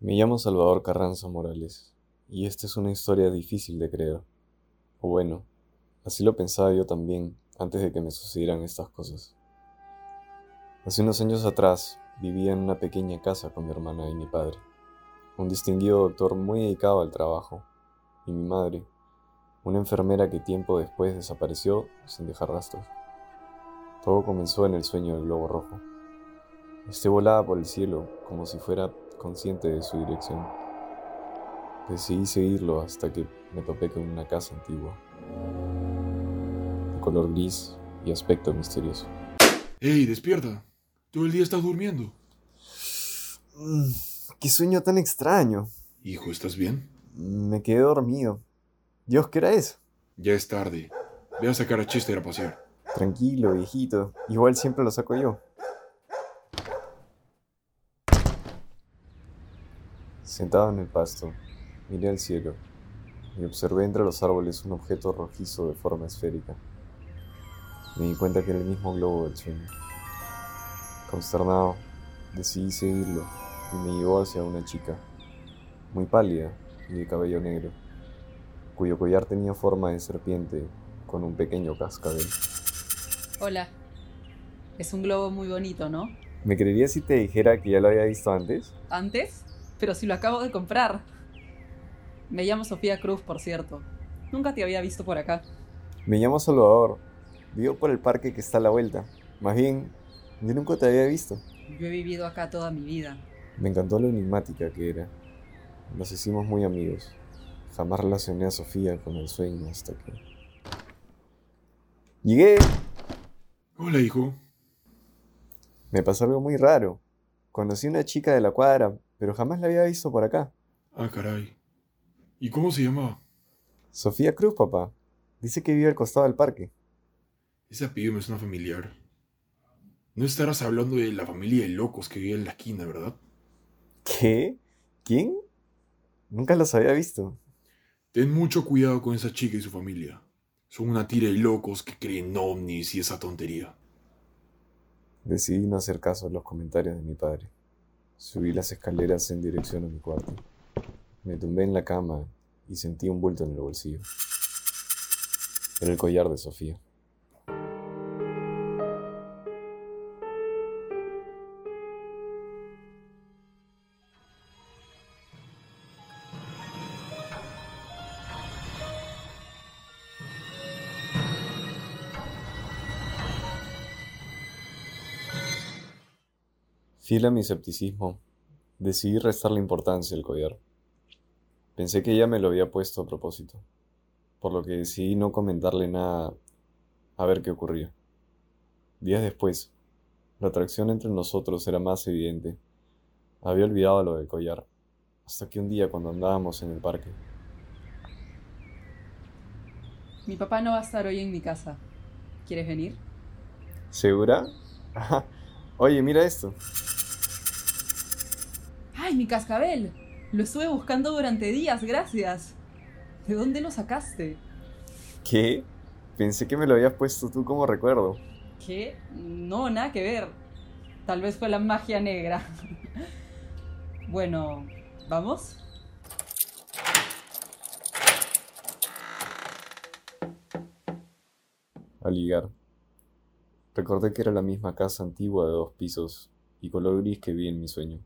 Me llamo Salvador Carranza Morales y esta es una historia difícil de creer. O bueno, así lo pensaba yo también antes de que me sucedieran estas cosas. Hace unos años atrás vivía en una pequeña casa con mi hermana y mi padre, un distinguido doctor muy dedicado al trabajo, y mi madre, una enfermera que tiempo después desapareció sin dejar rastros. Todo comenzó en el sueño del globo rojo. Este volaba por el cielo como si fuera consciente de su dirección. Decidí seguirlo hasta que me topé con una casa antigua, de color gris y aspecto misterioso. ¡Ey, despierta! Todo el día estás durmiendo. Mm, ¡Qué sueño tan extraño! Hijo, ¿estás bien? Me quedé dormido. Dios, ¿qué era eso? Ya es tarde. Ve a sacar a Chester a pasear. Tranquilo, viejito. Igual siempre lo saco yo. Sentado en el pasto, miré al cielo y observé entre los árboles un objeto rojizo de forma esférica. Me di cuenta que era el mismo globo del sueño. Consternado, decidí seguirlo y me llevó hacia una chica, muy pálida y de cabello negro, cuyo collar tenía forma de serpiente con un pequeño cascabel. Hola. Es un globo muy bonito, ¿no? ¿Me creerías si te dijera que ya lo había visto antes? ¿Antes? Pero si lo acabo de comprar. Me llamo Sofía Cruz, por cierto. Nunca te había visto por acá. Me llamo Salvador. Vivo por el parque que está a la vuelta. Más bien, yo nunca te había visto. Yo he vivido acá toda mi vida. Me encantó lo enigmática que era. Nos hicimos muy amigos. Jamás relacioné a Sofía con el sueño hasta que... Llegué. Hola, hijo. Me pasó algo muy raro. Conocí a una chica de la cuadra, pero jamás la había visto por acá. Ah, caray. ¿Y cómo se llamaba? Sofía Cruz, papá. Dice que vive al costado del parque. Ese apellido me suena familiar. No estarás hablando de la familia de locos que vive en la esquina, ¿verdad? ¿Qué? ¿Quién? Nunca los había visto. Ten mucho cuidado con esa chica y su familia. Son una tira de locos que creen ovnis y esa tontería. Decidí no hacer caso a los comentarios de mi padre. Subí las escaleras en dirección a mi cuarto. Me tumbé en la cama y sentí un bulto en el bolsillo. Era el collar de Sofía. Fiel a mi escepticismo, decidí restarle importancia al collar. Pensé que ella me lo había puesto a propósito, por lo que decidí no comentarle nada a ver qué ocurría. Días después, la atracción entre nosotros era más evidente. Había olvidado lo del collar, hasta que un día cuando andábamos en el parque, Mi papá no va a estar hoy en mi casa. ¿Quieres venir? ¿segura? Oye, mira esto. ¡Ay, mi cascabel! Lo estuve buscando durante días, gracias. ¿De dónde lo sacaste? ¿Qué? Pensé que me lo habías puesto tú como recuerdo. ¿Qué? No, nada que ver. Tal vez fue la magia negra. bueno, ¿vamos? Al ligar. Recordé que era la misma casa antigua de dos pisos y color gris que vi en mi sueño.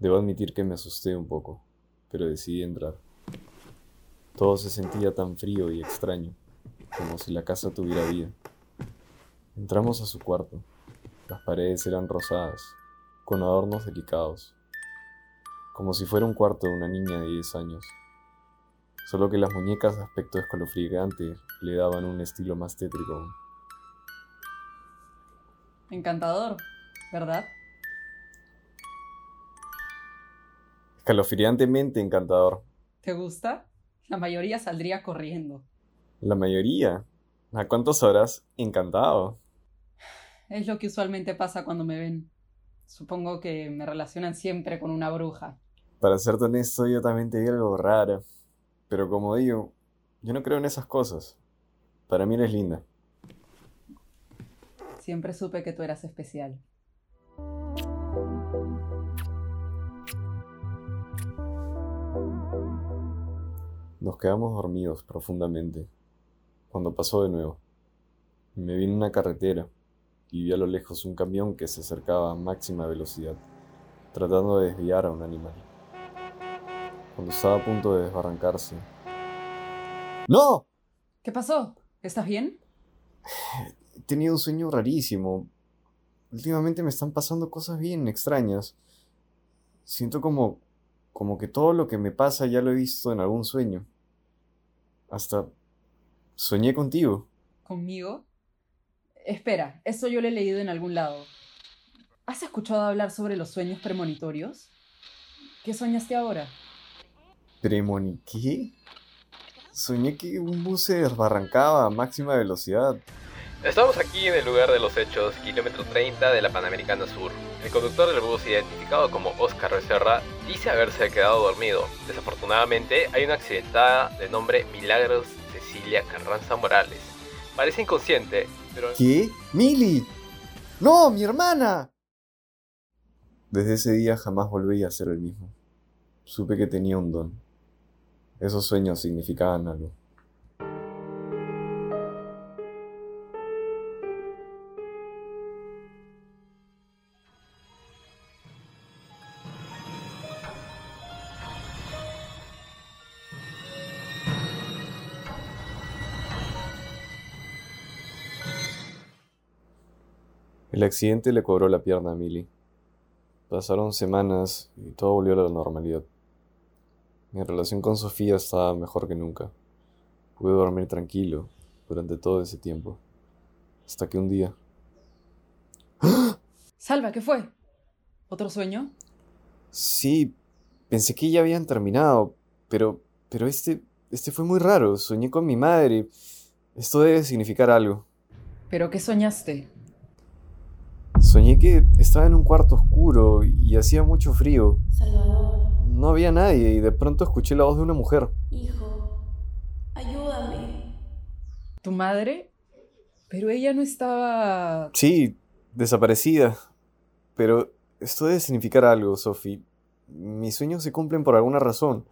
Debo admitir que me asusté un poco, pero decidí entrar. Todo se sentía tan frío y extraño, como si la casa tuviera vida. Entramos a su cuarto. Las paredes eran rosadas, con adornos delicados, como si fuera un cuarto de una niña de 10 años. Solo que las muñecas de aspecto escalofriante le daban un estilo más tétrico. Encantador, ¿verdad? Escalofriantemente encantador. ¿Te gusta? La mayoría saldría corriendo. La mayoría. ¿A cuántos horas? Encantado. Es lo que usualmente pasa cuando me ven. Supongo que me relacionan siempre con una bruja. Para serte honesto, yo también te vi algo rara. Pero como digo, yo no creo en esas cosas. Para mí eres linda. Siempre supe que tú eras especial. Nos quedamos dormidos profundamente cuando pasó de nuevo. Me vi en una carretera y vi a lo lejos un camión que se acercaba a máxima velocidad, tratando de desviar a un animal. Cuando estaba a punto de desbarrancarse. ¡No! ¿Qué pasó? ¿Estás bien? He tenido un sueño rarísimo. Últimamente me están pasando cosas bien extrañas. Siento como como que todo lo que me pasa ya lo he visto en algún sueño. Hasta soñé contigo. ¿Conmigo? Espera, eso yo lo he leído en algún lado. ¿Has escuchado hablar sobre los sueños premonitorios? ¿Qué soñaste ahora? ¿Premoni qué? Soñé que un bus se desbarrancaba a máxima velocidad. Estamos aquí en el lugar de los hechos, kilómetro 30 de la Panamericana Sur. El conductor del bus, identificado como Oscar Becerra, dice haberse quedado dormido. Desafortunadamente, hay una accidentada de nombre Milagros Cecilia Carranza Morales. Parece inconsciente, pero... ¿Qué? ¡Mili! ¡No, mi hermana! Desde ese día jamás volví a ser el mismo. Supe que tenía un don. Esos sueños significaban algo. El accidente le cobró la pierna a Millie. Pasaron semanas y todo volvió a la normalidad. Mi relación con Sofía estaba mejor que nunca. Pude dormir tranquilo durante todo ese tiempo. Hasta que un día... Salva, ¿qué fue? ¿Otro sueño? Sí, pensé que ya habían terminado, pero, pero este, este fue muy raro. Soñé con mi madre. Esto debe significar algo. ¿Pero qué soñaste? Soñé que estaba en un cuarto oscuro y hacía mucho frío. Salvador, No había nadie y de pronto escuché la voz de una mujer. hijo, ayúdame. ¿Tu madre? Pero ella no estaba... Sí, desaparecida. Pero esto debe significar algo, Sophie. Mis sueños se cumplen por alguna razón.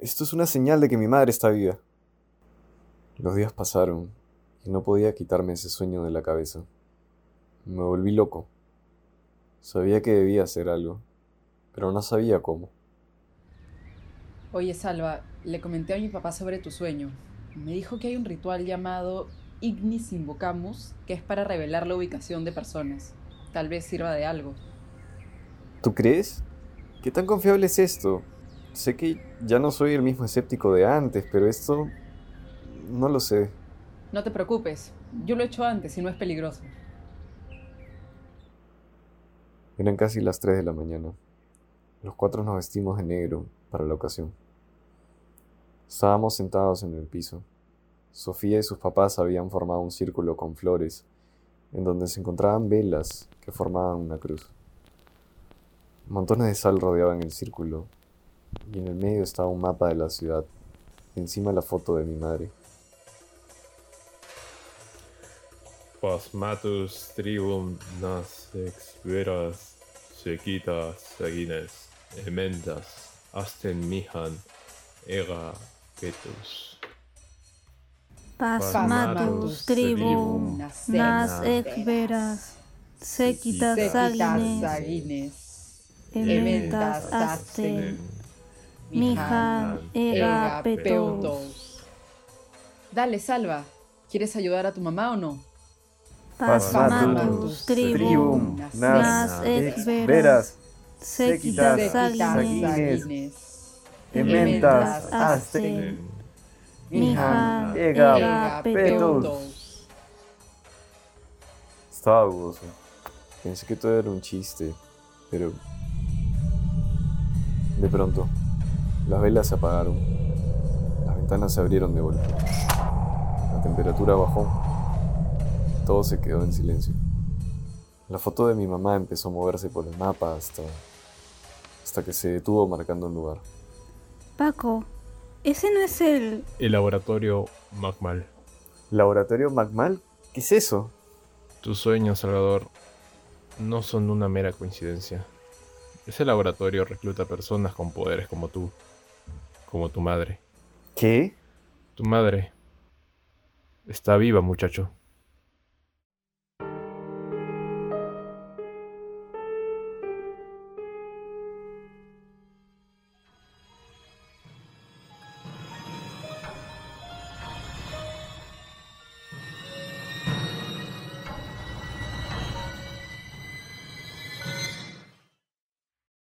Esto es una señal de que mi madre está viva. Los días pasaron y no podía quitarme ese sueño de la cabeza. Me volví loco. Sabía que debía hacer algo, pero no sabía cómo. Oye, Salva, le comenté a mi papá sobre tu sueño. Me dijo que hay un ritual llamado Ignis Invocamus, que es para revelar la ubicación de personas. Tal vez sirva de algo. ¿Tú crees? ¿Qué tan confiable es esto? Sé que ya no soy el mismo escéptico de antes, pero esto... no lo sé. No te preocupes, yo lo he hecho antes y no es peligroso. Eran casi las 3 de la mañana. Los cuatro nos vestimos de negro para la ocasión. Estábamos sentados en el piso. Sofía y sus papás habían formado un círculo con flores, en donde se encontraban velas que formaban una cruz. Montones de sal rodeaban el círculo, y en el medio estaba un mapa de la ciudad, encima la foto de mi madre. Veras sequitas sagines ementas asten mihan ega petus. Pasmatus tribum nas ex veras sequitas sagines ementas asten mihan ega petos. Dale, Salva. ¿Quieres ayudar a tu mamá o no? Pasmatus tribum nas ex veras sequitas Sagines. ementas asten mihan ega petos. Estaba dudoso. Pensé que todo era un chiste, pero... De pronto, las velas se apagaron. Las ventanas se abrieron de golpe. La temperatura bajó. Todo se quedó en silencio. La foto de mi mamá empezó a moverse por el mapa hasta... hasta que se detuvo marcando un lugar. Paco, ese no es el... El laboratorio Magmal. ¿Laboratorio Magmal? ¿Qué es eso? Tus sueños, Salvador, no son una mera coincidencia. Ese laboratorio recluta personas con poderes como tú, como tu madre. ¿Qué? Tu madre está viva, muchacho.